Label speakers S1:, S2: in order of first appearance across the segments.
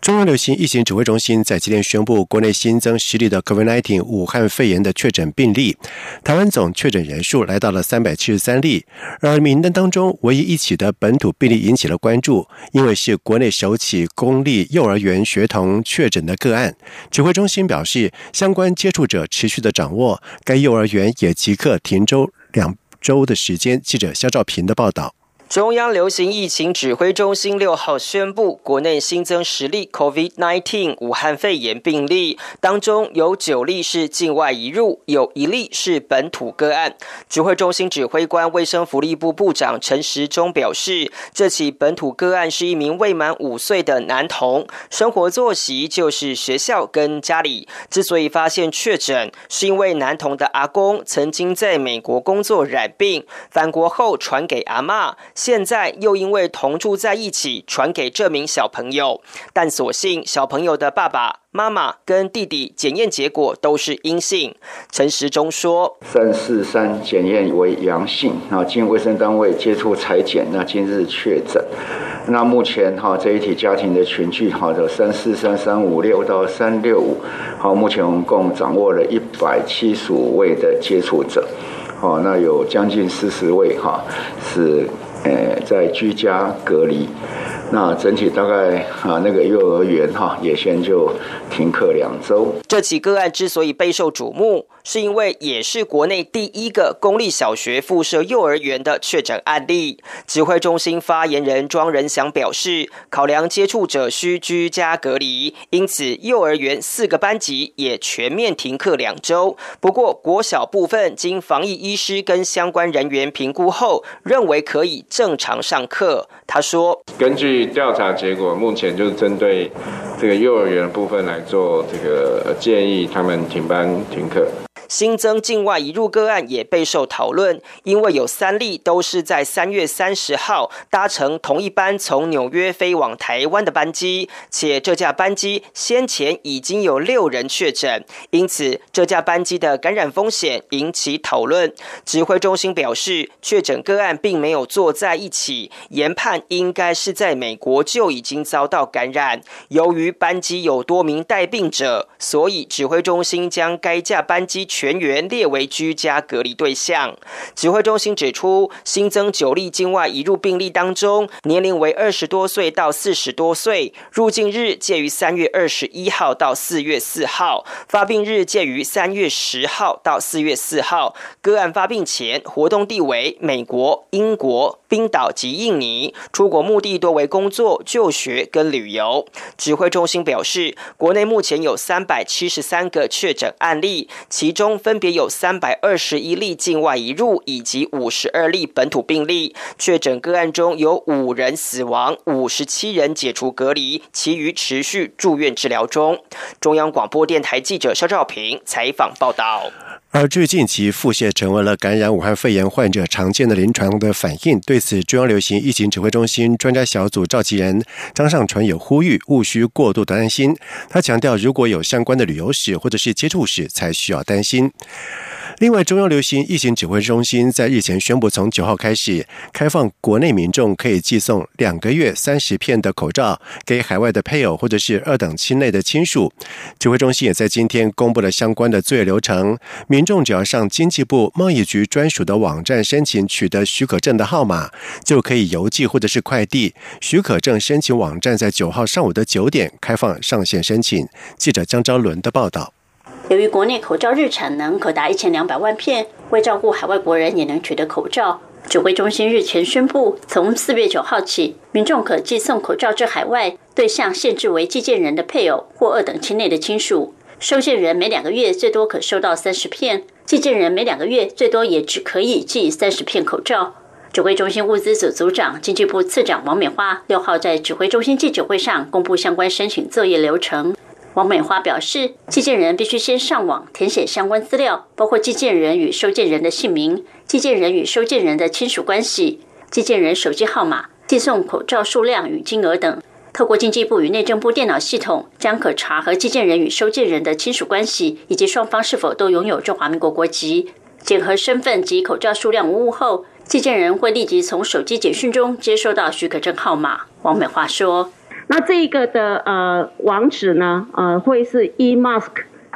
S1: 中央流行疫情指挥中心在今天宣布，国内新增十例的 COVID-19 武汉肺炎的确诊病例，台湾总确诊人数来到了三百七十三例。而名单当中唯一一起的本土病例引起了关注，因为是国内首起公立幼儿园学童确诊的个案。指挥中心表示，相关接触者持续的掌握，该幼儿园也即刻停周两周的时间。记者肖兆平的报道。
S2: 中央流行疫情指挥中心六号宣布，国内新增十例 COVID-19 武汉肺炎病例，当中有九例是境外移入，有一例是本土个案。指挥中心指挥官卫生福利部部长陈时中表示，这起本土个案是一名未满五岁的男童，生活作息就是学校跟家里。之所以发现确诊，是因为男童的阿公曾经在美国工作染病，返国后传给阿妈。现在又因为同住在一起，传给这名小朋友，但所幸小朋友的爸爸妈妈跟弟弟检验结果都是阴性。陈时中说：“三四三检验为阳性，啊，经卫生单位接触裁剪，那今日确诊。那目前哈这一体家庭的群聚，哈的三四三三五六到三六五，好，目前我们共掌握了一百七十五位的接触者，好，那有将近四十位哈是。”呃，在居家隔离。那整体大概啊，那个幼儿园哈也先就停课两周。这起个案之所以备受瞩目，是因为也是国内第一个公立小学附设幼儿园的确诊案例。指挥中心发言人庄仁祥表示，考量接触者需居家隔离，因此幼儿园四个班级也全面停课两周。不过国小部分经防疫医师跟相关人员评估后，认为可以正常上课。他说，根据。调查结果目前就是针对这个幼儿园部分来做这个建议，他们停班停课。新增境外移入个案也备受讨论，因为有三例都是在三月三十号搭乘同一班从纽约飞往台湾的班机，且这架班机先前已经有六人确诊，因此这架班机的感染风险引起讨论。指挥中心表示，确诊个案并没有坐在一起，研判应该是在美美国就已经遭到感染。由于班机有多名带病者，所以指挥中心将该架班机。全员列为居家隔离对象。指挥中心指出，新增九例境外移入病例当中，年龄为二十多岁到四十多岁，入境日介于三月二十一号到四月四号，发病日介于三月十号到四月四号。个案发病前活动地为美国、英国。冰岛及印尼出国目的多为公工作、就学跟旅游。指挥中心表示，国内目前有三百七十三个确诊案例，其中分别有三百二十一例境外移入，以及五十二例本土病例。确诊个案中有五人死亡，五十七人解除隔离，其余持续住院治疗中。中央广播电台记者肖兆平采访报道。
S1: 而最近其腹泻成为了感染武汉肺炎患者常见的临床的反应。对此，中央流行疫情指挥中心专家小组召集人张尚传有呼吁，勿需过度的担心。他强调，如果有相关的旅游史或者是接触史，才需要担心。另外，中央流行疫情指挥中心在日前宣布，从九号开始开放国内民众可以寄送两个月三十片的口罩给海外的配偶或者是二等亲类的亲属。指挥中心也在今天公布了相关的作业流程，民众只要上经济部贸易局专属的网站申请取得许可证的号码，就可以邮寄或者是快递。许可证申请网站在九号上午的九点开放上线申请。记者江昭伦的报道。
S3: 由于国内口罩日产能可达一千两百万片，为照顾海外国人也能取得口罩，指挥中心日前宣布，从四月九号起，民众可寄送口罩至海外，对象限制为寄件人的配偶或二等亲内的亲属。收件人每两个月最多可收到三十片，寄件人每两个月最多也只可以寄三十片口罩。指挥中心物资组组长、经济部次长王美花六号在指挥中心记者会上公布相关申请作业流程。王美花表示，寄件人必须先上网填写相关资料，包括寄件人与收件人的姓名、寄件人与收件人的亲属关系、寄件人手机号码、寄送口罩数量与金额等。透过经济部与内政部电脑系统，将可查核寄件人与收件人的亲属关系，以及双方是否都拥有中华民国国籍。检核身份及口罩数量无误后，寄件人会立即从手机简讯中接收到许可证号码。王美花说。
S4: 那这个的呃网址呢，呃会是 e mask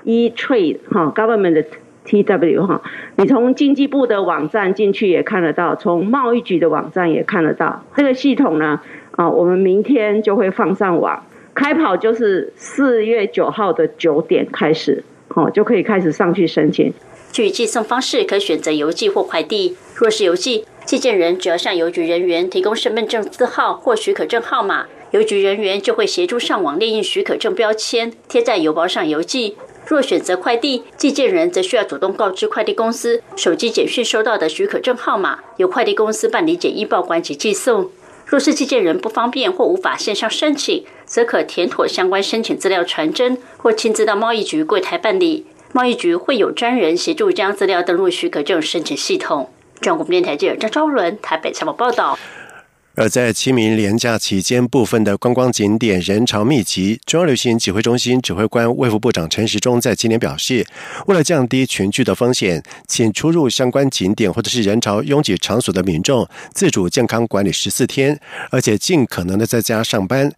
S4: e trade 哈 government 的 t w 哈，你从经济部的网站进去也看得到，从贸易局的网站也看得到。这个系统呢，啊我们明天就会放上网，开跑就是四月九号的九点开始，哦就可以开始上去申请。
S3: 据寄送方式，可以选择邮寄或快递。若是邮寄，寄件人只要向邮局人员提供身份证字号或许可证号码。邮局人员就会协助上网列印许可证标签，贴在邮包上邮寄。若选择快递，寄件人则需要主动告知快递公司手机简讯收到的许可证号码，由快递公司办理简易报关及寄送。若是寄件人不方便或无法线上申请，则可填妥相关申请资料传真，或亲自到贸易局柜台办理。贸易局会有专人协助将资料登录许可证申请系统。中国电台记者张昭伦台北采访报道。
S1: 而在清明连假期间，部分的观光景点人潮密集。中央流行指挥中心指挥官卫副部长陈时中在今年表示，为了降低群聚的风险，请出入相关景点或者是人潮拥挤场所的民众自主健康管理十四天，而且尽可能的在家上班。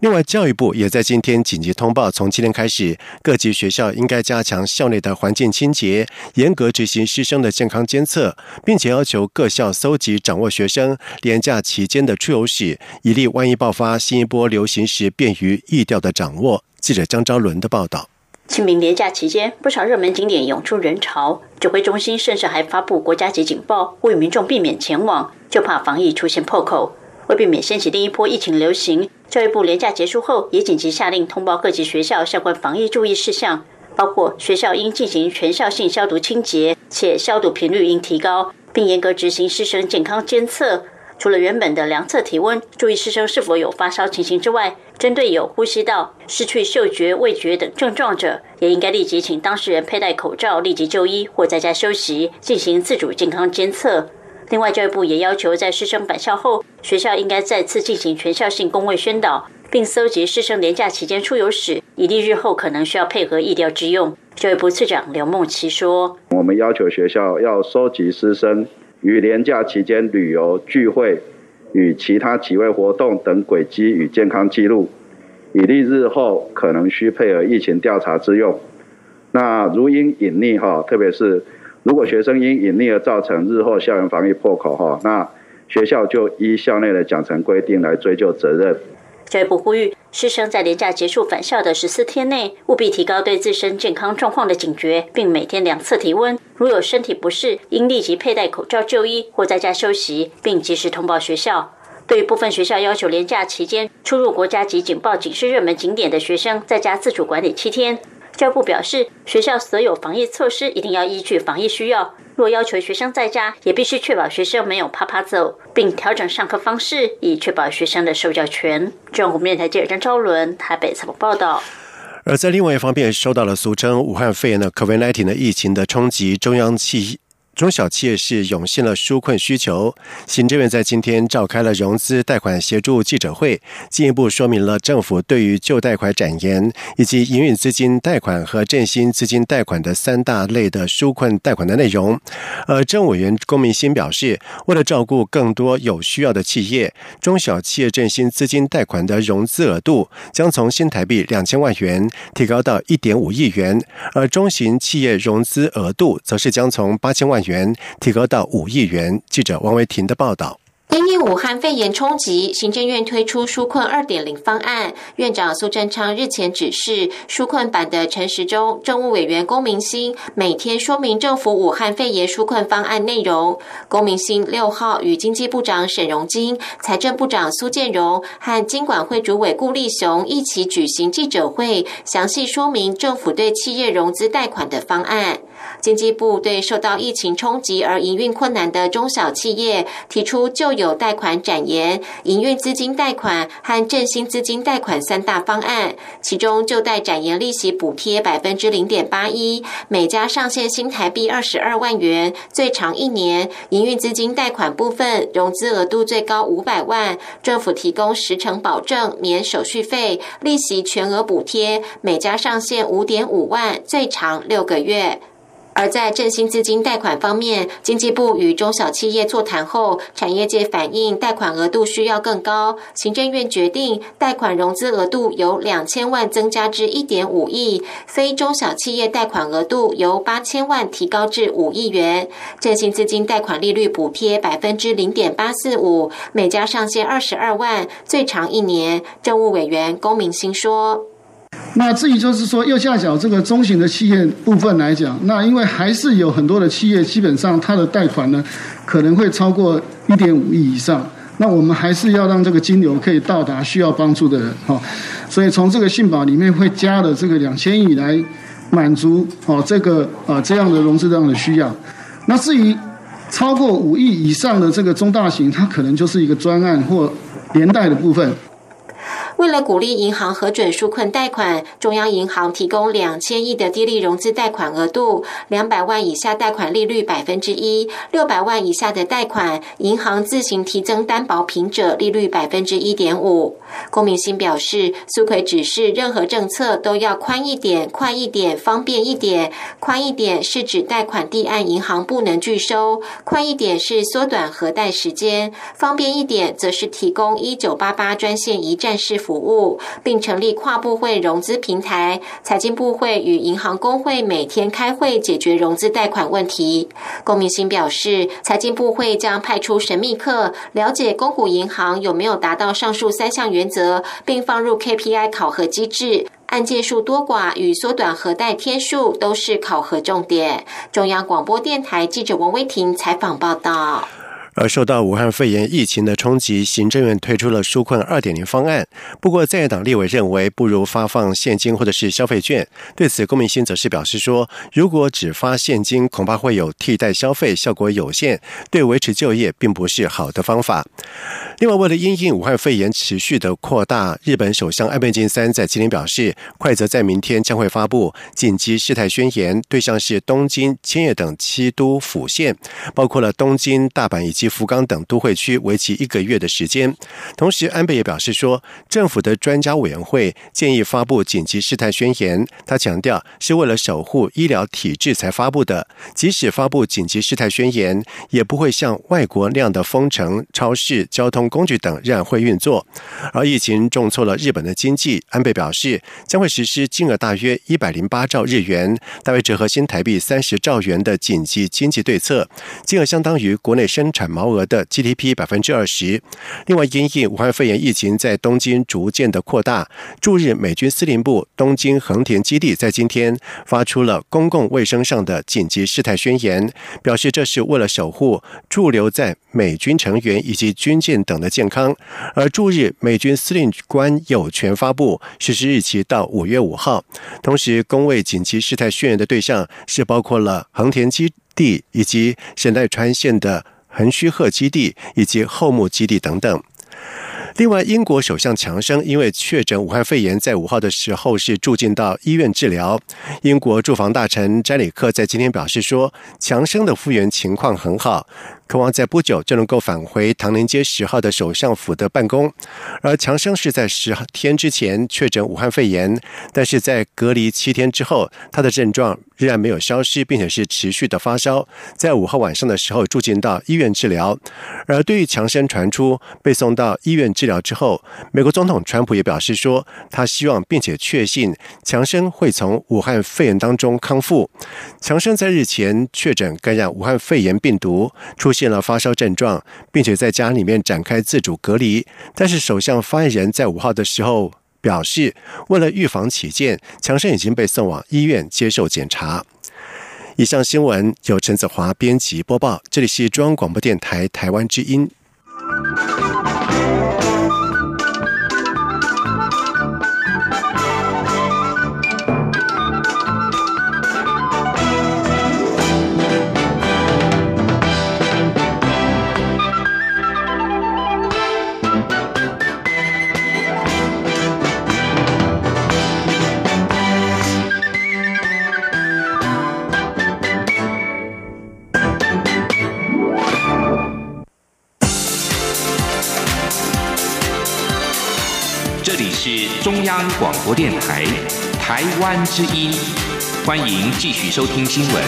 S1: 另外，教育部也在今天紧急通报，从今天开始，各级学校应该加强校内的环境清洁，严格执行师生的健康监测，并且要求各校搜集掌握学生连假期间。的出游史，以利万一爆发新一波流行时便于易调的掌握。记者张昭伦的报道。
S3: 清明连假期间，不少热门景点涌出人潮，指挥中心甚至还发布国家级警报，呼吁民众避免前往，就怕防疫出现破口。为避免掀起另一波疫情流行，教育部连假结束后也紧急下令通报各级学校相关防疫注意事项，包括学校应进行全校性消毒清洁，且消毒频率应提高，并严格执行师生健康监测。除了原本的量测体温、注意师生是否有发烧情形之外，针对有呼吸道、失去嗅觉、味觉等症状者，也应该立即请当事人佩戴口罩，立即就医或在家休息，进行自主健康监测。另外，教育部也要求，在师生返校后，学校应该再次进行全校性公卫宣导，并搜集师生年假期间出游史，以利日后可能需要配合疫调之用。教育部次长刘梦琪说：“
S5: 我们要求学校要收集师生。”于年假期间旅游聚会与其他集会活动等轨迹与健康记录，以利日后可能需配合疫情调查之用。那如因隐匿哈，特别是如果学生因隐匿而造成日后校园防疫破口哈，那学校就依校内的奖惩规定来追究责任。
S3: 教育部呼吁。师生在年假结束返校的十四天内，务必提高对自身健康状况的警觉，并每天两次体温。如有身体不适，应立即佩戴口罩就医或在家休息，并及时通报学校。对于部分学校要求年假期间出入国家级警报警示热门景点的学生，在家自主管理七天。教育部表示，学校所有防疫措施一定要依据防疫需要。若要求学生在家，也必须确保学生没有趴趴走，并调整上课方式，以确保学生的受教权。中国面台记者张昭伦台北采访报道。
S1: 而在另外一方面，受到了俗称武汉肺炎的 COVID-19 的疫情的冲击，中央气。中小企业是涌现了纾困需求。行政院在今天召开了融资贷款协助记者会，进一步说明了政府对于旧贷款展延以及营运资金贷款和振兴资金贷款的三大类的纾困贷款的内容。而政委员龚明鑫表示，为了照顾更多有需要的企业，中小企业振兴资金贷款的融资额度将从新台币两千万元提高到一点五亿元，而中型企业融资额度则是将从八千万。元提高到五亿元。记者王维婷的报道。
S6: 武汉肺炎冲击，行政院推出纾困二点零方案。院长苏贞昌日前指示，纾困版的陈时中、政务委员龚明鑫每天说明政府武汉肺炎纾困方案内容。龚明鑫六号与经济部长沈荣金、财政部长苏建荣和经管会主委顾立雄一起举行记者会，详细说明政府对企业融资贷款的方案。经济部对受到疫情冲击而营运困难的中小企业提出旧有贷款展延、营运资金贷款和振兴资金贷款三大方案，其中旧贷展延利息补贴百分之零点八一，每家上限新台币二十二万元，最长一年；营运资金贷款部分融资额度最高五百万，政府提供十成保证，免手续费，利息全额补贴，每家上限五点五万，最长六个月。而在振兴资金贷款方面，经济部与中小企业座谈后，产业界反映贷款额度需要更高。行政院决定，贷款融资额度由两千万增加至一点五亿，非中小企业贷款额度由八千万提高至五亿元。振兴资金贷款利率补贴百分之零点八四五，每家上限二十二万，最长一年。政务委员龚明鑫说。
S7: 那至于就是说右下角这个中型的企业部分来讲，那因为还是有很多的企业，基本上它的贷款呢可能会超过一点五亿以上。那我们还是要让这个金流可以到达需要帮助的人哈。所以从这个信保里面会加了这个两千亿来满足哦这个啊这样的融资量的需要。那至于超过五亿以上的这个中大型，它可能就是一个专案或连带的部分。
S6: 为了鼓励银行核准纾困贷款，中央银行提供两千亿的低利融资贷款额度，两百万以下贷款利率百分之一，六百万以下的贷款，银行自行提增担保品者，利率百分之一点五。龚明鑫表示，苏奎指示任何政策都要宽一点、快一点、方便一点。宽一点是指贷款地案银行不能拒收，快一点是缩短核贷时间，方便一点则是提供一九八八专线一站式。服，服务并成立跨部会融资平台，财经部会与银行工会每天开会解决融资贷款问题。龚明鑫表示，财经部会将派出神秘客，了解公股银行有没有达到上述三项原则，并放入 KPI 考核机制，案件数多寡与缩短核贷天数都是考核重点。中央广播电台记者王威婷采访报道。
S1: 而受到武汉肺炎疫情的冲击，行政院推出了纾困二点零方案。不过，在野党立委认为不如发放现金或者是消费券。对此，公明鑫则是表示说，如果只发现金，恐怕会有替代消费，效果有限，对维持就业并不是好的方法。另外，为了因应武汉肺炎持续的扩大，日本首相安倍晋三在今天表示，快则在明天将会发布紧急事态宣言，对象是东京、千叶等七都府县，包括了东京、大阪以及福冈等都会区为期一个月的时间。同时，安倍也表示说，政府的专家委员会建议发布紧急事态宣言。他强调，是为了守护医疗体制才发布的。即使发布紧急事态宣言，也不会像外国那样的封城、超市、交通工具等仍然会运作。而疫情重挫了日本的经济，安倍表示将会实施金额大约一百零八兆日元，大约折合新台币三十兆元的紧急经济对策，金额相当于国内生产。毛额的 GDP 百分之二十。另外，因应武汉肺炎疫情在东京逐渐的扩大，驻日美军司令部东京横田基地在今天发出了公共卫生上的紧急事态宣言，表示这是为了守护驻留在美军成员以及军舰等的健康。而驻日美军司令官有权发布实施日期到五月五号。同时，公卫紧急事态宣言的对象是包括了横田基地以及神奈川县的。横须贺基地以及后木基地等等。另外，英国首相强生因为确诊武汉肺炎，在五号的时候是住进到医院治疗。英国住房大臣詹里克在今天表示说，强生的复原情况很好。渴望在不久就能够返回唐宁街十号的首相府的办公，而强生是在十天之前确诊武汉肺炎，但是在隔离七天之后，他的症状仍然没有消失，并且是持续的发烧，在五号晚上的时候住进到医院治疗。而对于强生传出被送到医院治疗之后，美国总统川普也表示说，他希望并且确信强生会从武汉肺炎当中康复。强生在日前确诊感染武汉肺炎病毒，出。现了发烧症状，并且在家里面展开自主隔离。但是首相发言人在五号的时候表示，为了预防起见，强生已经被送往医院接受检查。以上新闻由陈子华编辑播报，这里是中央广播电台台湾之音。
S8: 这里是中央广播电台台湾之音，欢迎继续收听新闻。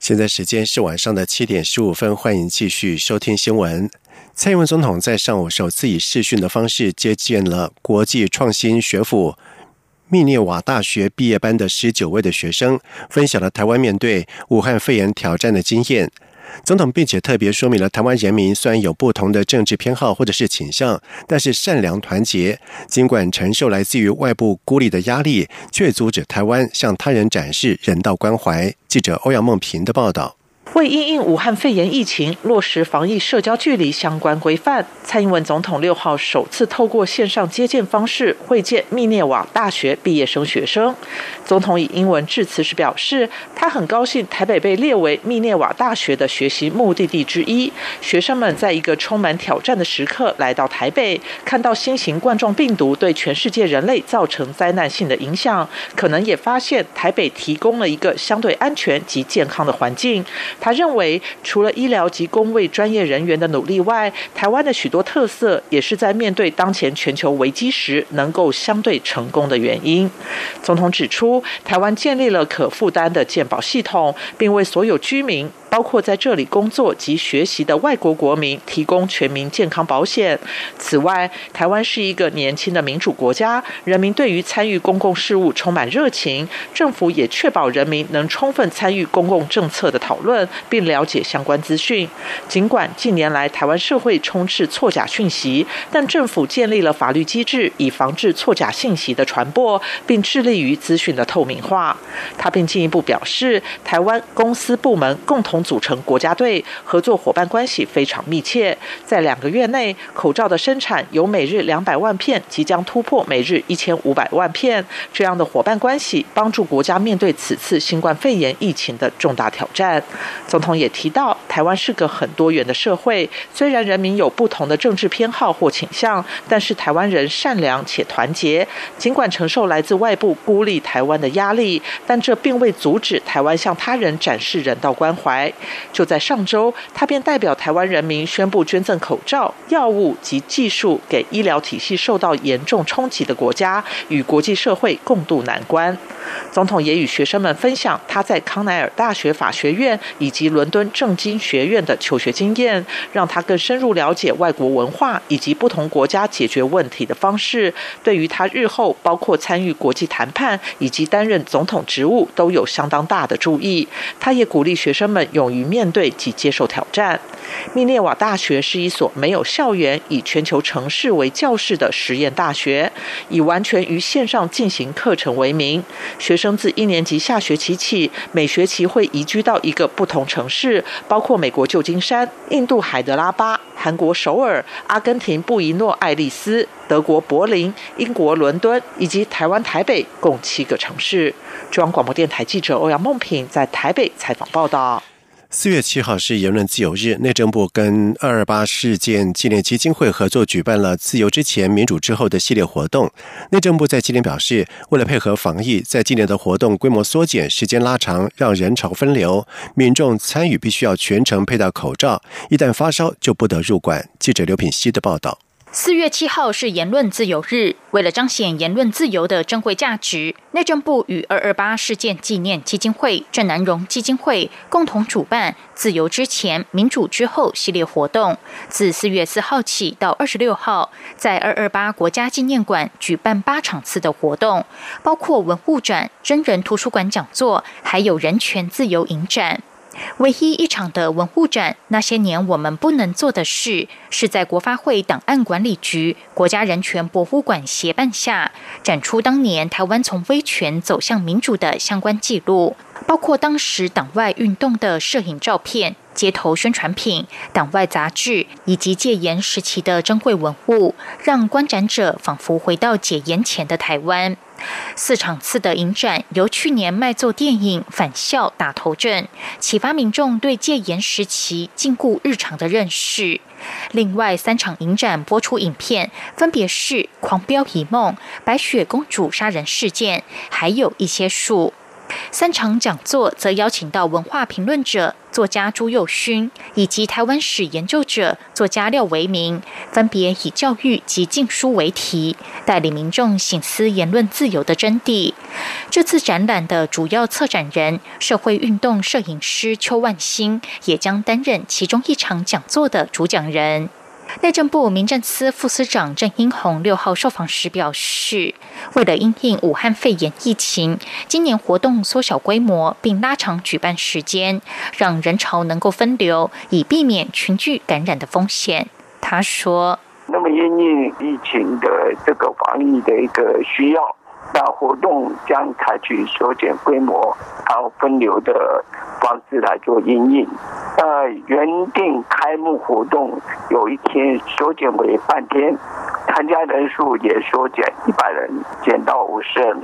S1: 现在时间是晚上的七点十五分，欢迎继续收听新闻。蔡英文总统在上午首次以视讯的方式接见了国际创新学府密涅瓦大学毕业班的十九位的学生，分享了台湾面对武汉肺炎挑战的经验。总统并且特别说明了，台湾人民虽然有不同的政治偏好或者是倾向，但是善良团结。尽管承受来自于外部孤立的压力，却阻止台湾向他人展示人道关怀。记者欧阳梦平的报道。
S9: 为因应武汉肺炎疫情落实防疫社交距离相关规范，蔡英文总统六号首次透过线上接见方式会见密涅瓦大学毕业生学生。总统以英文致辞时表示，他很高兴台北被列为密涅瓦大学的学习目的地之一。学生们在一个充满挑战的时刻来到台北，看到新型冠状病毒对全世界人类造成灾难性的影响，可能也发现台北提供了一个相对安全及健康的环境。他他认为，除了医疗及公卫专业人员的努力外，台湾的许多特色也是在面对当前全球危机时能够相对成功的原因。总统指出，台湾建立了可负担的健保系统，并为所有居民。包括在这里工作及学习的外国国民提供全民健康保险。此外，台湾是一个年轻的民主国家，人民对于参与公共事务充满热情。政府也确保人民能充分参与公共政策的讨论，并了解相关资讯。尽管近年来台湾社会充斥错假讯息，但政府建立了法律机制，以防治错假信息的传播，并致力于资讯的透明化。他并进一步表示，台湾公司部门共同。组成国家队，合作伙伴关系非常密切。在两个月内，口罩的生产由每日两百万片，即将突破每日一千五百万片。这样的伙伴关系，帮助国家面对此次新冠肺炎疫情的重大挑战。总统也提到，台湾是个很多元的社会，虽然人民有不同的政治偏好或倾向，但是台湾人善良且团结。尽管承受来自外部孤立台湾的压力，但这并未阻止台湾向他人展示人道关怀。就在上周，他便代表台湾人民宣布捐赠口罩、药物及技术给医疗体系受到严重冲击的国家，与国际社会共度难关。总统也与学生们分享他在康奈尔大学法学院以及伦敦政经学院的求学经验，让他更深入了解外国文化以及不同国家解决问题的方式。对于他日后包括参与国际谈判以及担任总统职务，都有相当大的注意。他也鼓励学生们勇于面对及接受挑战。密涅瓦大学是一所没有校园、以全球城市为教室的实验大学，以完全于线上进行课程为名。学生自一年级下学期起，每学期会移居到一个不同城市，包括美国旧金山、印度海德拉巴、韩国首尔、阿根廷布宜诺艾利斯、德国柏林、英国伦敦以及台湾台北，共七个城市。中央广播电台记者欧阳梦平在台北采访报道。
S1: 四月七号是言论自由日，内政部跟二二八事件纪念基金会合作举办了“自由之前，民主之后”的系列活动。内政部在今年表示，为了配合防疫，在今年的活动规模缩减、时间拉长，让人潮分流，民众参与必须要全程佩戴口罩，一旦发烧就不得入馆。记者刘品希的报道。
S10: 四月七号是言论自由日，为了彰显言论自由的珍贵价值，内政部与二二八事件纪念基金会、郑南荣基金会共同主办“自由之前，民主之后”系列活动。自四月四号起到二十六号，在二二八国家纪念馆举办八场次的活动，包括文物展、真人图书馆讲座，还有人权自由影展。唯一一场的文物展，那些年我们不能做的事，是在国发会档案管理局、国家人权博物馆协办下，展出当年台湾从威权走向民主的相关记录，包括当时党外运动的摄影照片、街头宣传品、党外杂志以及戒严时期的珍贵文物，让观展者仿佛回到解严前的台湾。四场次的影展由去年卖座电影《返校》打头阵，启发民众对戒严时期禁锢日常的认识。另外三场影展播出影片分别是《狂飙一梦》、《白雪公主杀人事件》，还有一些数。三场讲座则邀请到文化评论者、作家朱佑勋以及台湾史研究者作家廖维明，分别以教育及禁书为题，带领民众醒思言论自由的真谛。这次展览的主要策展人、社会运动摄影师邱万兴，也将担任其中一场讲座的主讲人。内政部民政司副司长郑英宏六号受访时表示，为了因应武汉肺炎疫情，今年活动缩小规模，并拉长举办时间，让人潮能够分流，以避免群聚感染的风险。他说：“
S11: 那么因应疫情的这个防疫的一个需要。”那活动将采取缩减规模、然后分流的方式来做应应。呃，原定开幕活动有一天缩减为半天，参加人数也缩减一百人，减到五十人。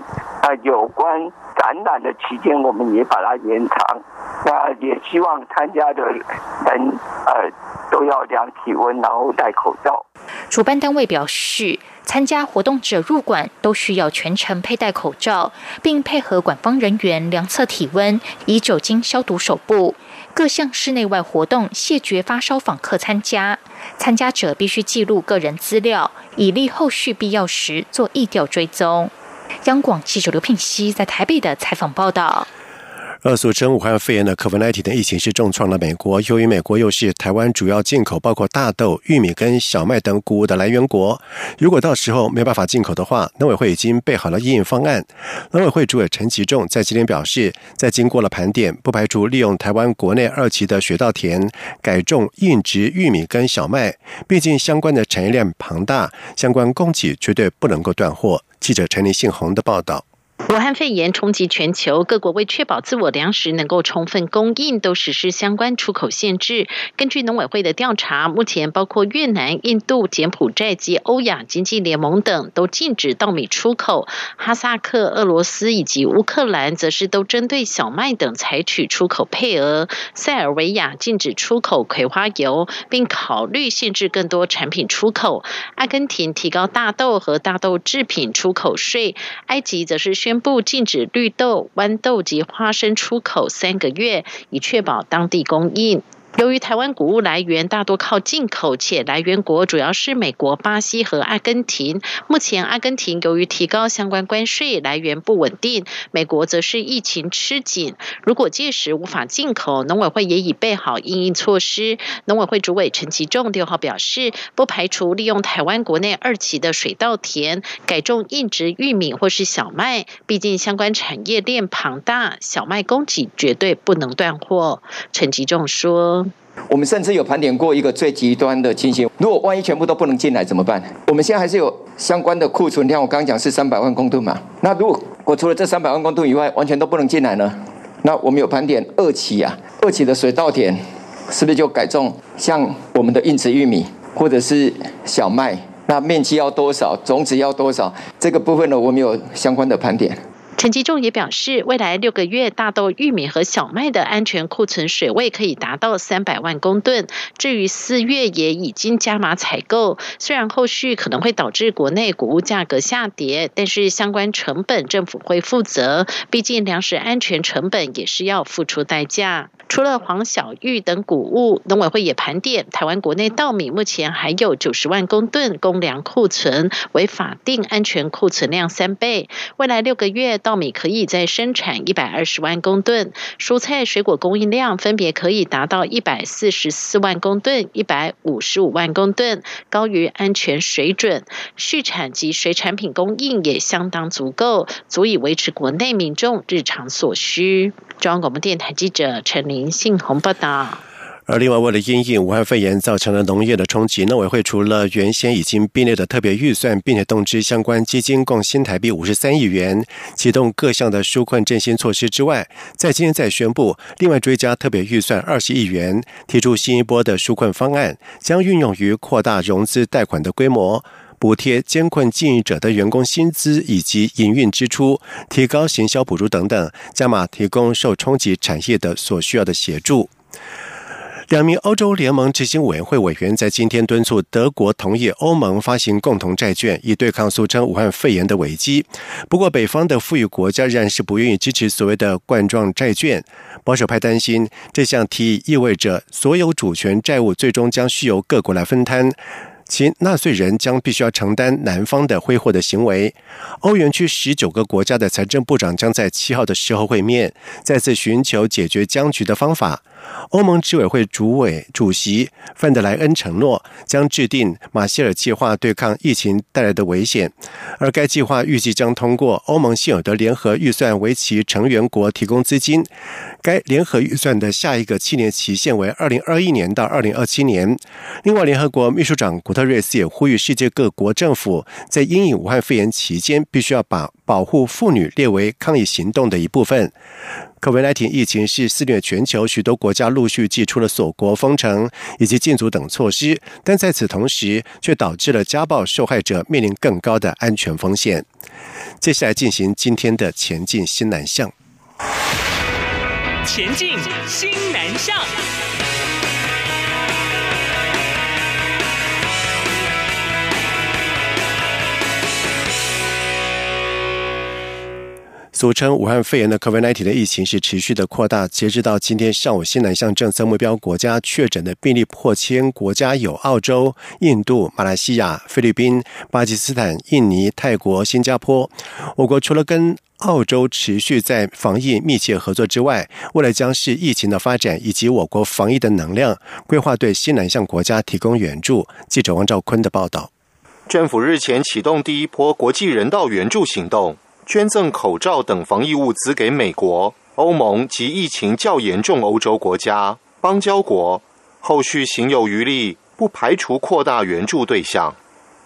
S11: 那有关展览的期间，我们也把它延长。那也希望参加的人呃都要量体温，然后戴口罩。
S10: 主办单位表示。参加活动者入馆都需要全程佩戴口罩，并配合馆方人员量测体温，以酒精消毒手部。各项室内外活动谢绝发烧访客参加。参加者必须记录个人资料，以利后续必要时做疫调追踪。央广记者刘聘熙在台北的采访报道。
S1: 而俗称武汉肺炎的 COVID-19 的疫情是重创了美国。由于美国又是台湾主要进口包括大豆、玉米跟小麦等谷物的来源国，如果到时候没办法进口的话，农委会已经备好了应应方案。农委会主委陈其仲在今天表示，在经过了盘点，不排除利用台湾国内二期的水稻田改种硬植玉米跟小麦。毕竟相关的产业链庞大，相关供给绝对不能够断货。记者陈林信宏的报道。
S12: 武汉肺炎冲击全球，各国为确保自我粮食能够充分供应，都实施相关出口限制。根据农委会的调查，目前包括越南、印度、柬埔寨及欧亚经济联盟等都禁止稻米出口；哈萨克、俄罗斯以及乌克兰则是都针对小麦等采取出口配额；塞尔维亚禁止出口葵花油，并考虑限制更多产品出口；阿根廷提高大豆和大豆制品出口税；埃及则是宣。布禁止绿豆、豌豆及花生出口三个月，以确保当地供应。由于台湾谷物来源大多靠进口，且来源国主要是美国、巴西和阿根廷。目前，阿根廷由于提高相关关税，来源不稳定；美国则是疫情吃紧。如果届时无法进口，农委会也已备好应应措施。农委会主委陈其仲六号表示，不排除利用台湾国内二期的水稻田改种硬植玉米或是小麦。毕竟相关产业链庞大，小麦供给绝对不能断货。陈其仲说。
S13: 我们甚至有盘点过一个最极端的情形，如果万一全部都不能进来怎么办？我们现在还是有相关的库存量，我刚刚讲是三百万公吨嘛。那如果除了这三百万公吨以外，完全都不能进来呢？那我们有盘点二期啊，二期的水稻田是不是就改种像我们的硬质玉米或者是小麦？那面积要多少？种子要多少？这个部分呢，我们有相关的盘点。
S12: 陈吉仲也表示，未来六个月大豆、玉米和小麦的安全库存水位可以达到三百万公吨。至于四月也已经加码采购，虽然后续可能会导致国内谷物价格下跌，但是相关成本政府会负责，毕竟粮食安全成本也是要付出代价。除了黄小玉等谷物，农委会也盘点台湾国内稻米目前还有九十万公吨公粮库存，为法定安全库存量三倍。未来六个月稻米可以再生产一百二十万公吨，蔬菜水果供应量分别可以达到一百四十四万公吨、一百五十五万公吨，高于安全水准。畜产及水产品供应也相当足够，足以维持国内民众日常所需。中央广播电台记者陈林信宏报道。
S1: 而另外，为了因应武汉肺炎造成了农业的冲击，农委会除了原先已经编列的特别预算，并且动支相关基金共新台币五十三亿元，启动各项的纾困振兴措施之外，在今天再宣布另外追加特别预算二十亿元，提出新一波的纾困方案，将运用于扩大融资贷款的规模。补贴监困经营者的员工薪资以及营运支出，提高行销补助等等，加码提供受冲击产业的所需要的协助。两名欧洲联盟执行委员会委员在今天敦促德国同意欧盟发行共同债券，以对抗俗称武汉肺炎的危机。不过，北方的富裕国家仍然是不愿意支持所谓的冠状债券。保守派担心这项提议意味着所有主权债务最终将需由各国来分摊。其纳税人将必须要承担南方的挥霍的行为。欧元区十九个国家的财政部长将在七号的时候会面，再次寻求解决僵局的方法。欧盟执委会主委主席范德莱恩承诺将制定马歇尔计划对抗疫情带来的危险，而该计划预计将通过欧盟现有的联合预算为其成员国提供资金。该联合预算的下一个七年期限为二零二一年到二零二七年。另外，联合国秘书长古特瑞斯也呼吁世界各国政府在因应武汉肺炎期间，必须要把保护妇女列为抗疫行动的一部分。COVID-19 疫情是肆虐全球，许多国家陆续祭出了锁国、封城以及禁足等措施，但在此同时，却导致了家暴受害者面临更高的安全风险。接下来进行今天的前进新南向。前进新南向。俗称武汉肺炎的 COVID-19 的疫情是持续的扩大。截止到今天上午，西南向政策目标国家确诊的病例破千，国家有澳洲、印度、马来西亚、菲律宾、巴基斯坦、印尼、泰国、新加坡。我国除了跟澳洲持续在防疫密切合作之外，为了将视疫情的发展以及我国防疫的能量，规划对西南向国家提供援助。记者王兆坤的报道。
S14: 政府日前启动第一波国际人道援助行动。捐赠口罩等防疫物资给美国、欧盟及疫情较严重欧洲国家、邦交国，后续行有余力，不排除扩大援助对象。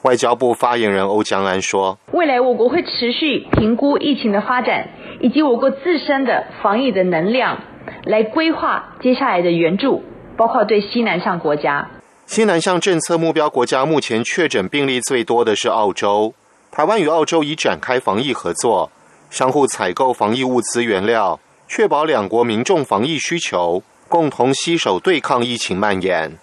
S14: 外交部发言人欧江安说：“
S15: 未来我国会持续评估疫情的发展，以及我国自身的防疫的能量，来规划接下来的援助，包括对西南向国家。
S14: 西南向政策目标国家目前确诊病例最多的是澳洲。”台湾与澳洲已展开防疫合作，相互采购防疫物资原料，确保两国民众防疫需求，共同携手对抗疫情蔓延。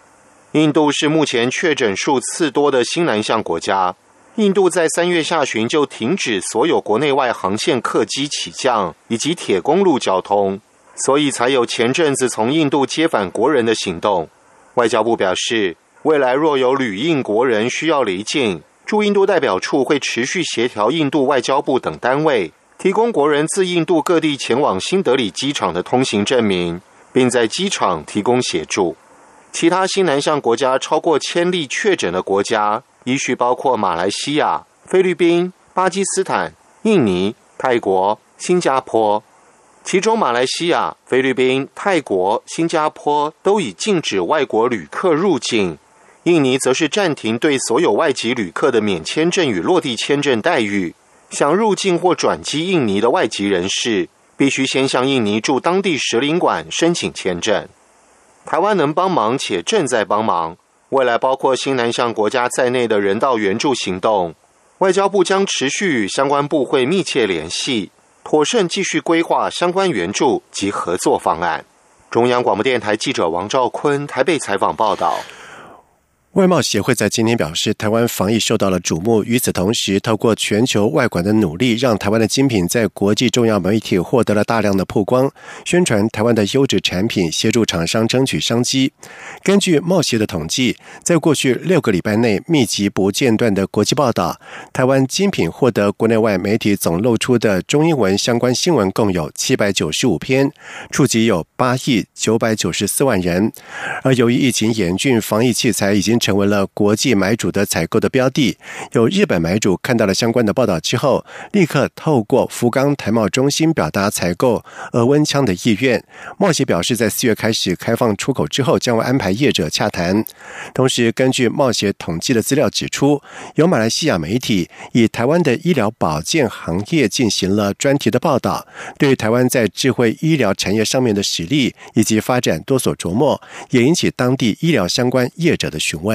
S14: 印度是目前确诊数次多的新南向国家。印度在三月下旬就停止所有国内外航线客机起降以及铁公路交通，所以才有前阵子从印度接返国人的行动。外交部表示，未来若有旅印国人需要离境，驻印度代表处会持续协调印度外交部等单位，提供国人自印度各地前往新德里机场的通行证明，并在机场提供协助。其他新南向国家超过千例确诊的国家，依序包括马来西亚、菲律宾、巴基斯坦、印尼、泰国、新加坡。其中，马来西亚、菲律宾、泰国、新加坡都已禁止外国旅客入境。印尼则是暂停对所有外籍旅客的免签证与落地签证待遇。想入境或转机印尼的外籍人士，必须先向印尼驻当地使领馆申请签证。台湾能帮忙且正在帮忙，未来包括新南向国家在内的人道援助行动，外交部将持续与相关部会密切联系，妥善继续规划相关援助及合作方案。中央广播电台记者王兆坤台北采访报道。
S1: 外贸协会在今天表示，台湾防疫受到了瞩目。与此同时，透过全球外管的努力，让台湾的精品在国际重要媒体获得了大量的曝光，宣传台湾的优质产品，协助厂商争取商机。根据贸协的统计，在过去六个礼拜内，密集不间断的国际报道，台湾精品获得国内外媒体总露出的中英文相关新闻共有七百九十五篇，触及有八亿九百九十四万人。而由于疫情严峻，防疫器材已经。成为了国际买主的采购的标的。有日本买主看到了相关的报道之后，立刻透过福冈台贸中心表达采购俄温枪的意愿。贸协表示，在四月开始开放出口之后，将会安排业者洽谈。同时，根据贸协统计的资料指出，有马来西亚媒体以台湾的医疗保健行业进行了专题的报道，对台湾在智慧医疗产业上面的实力以及发展多所琢磨，也引起当地医疗相关业者的询问。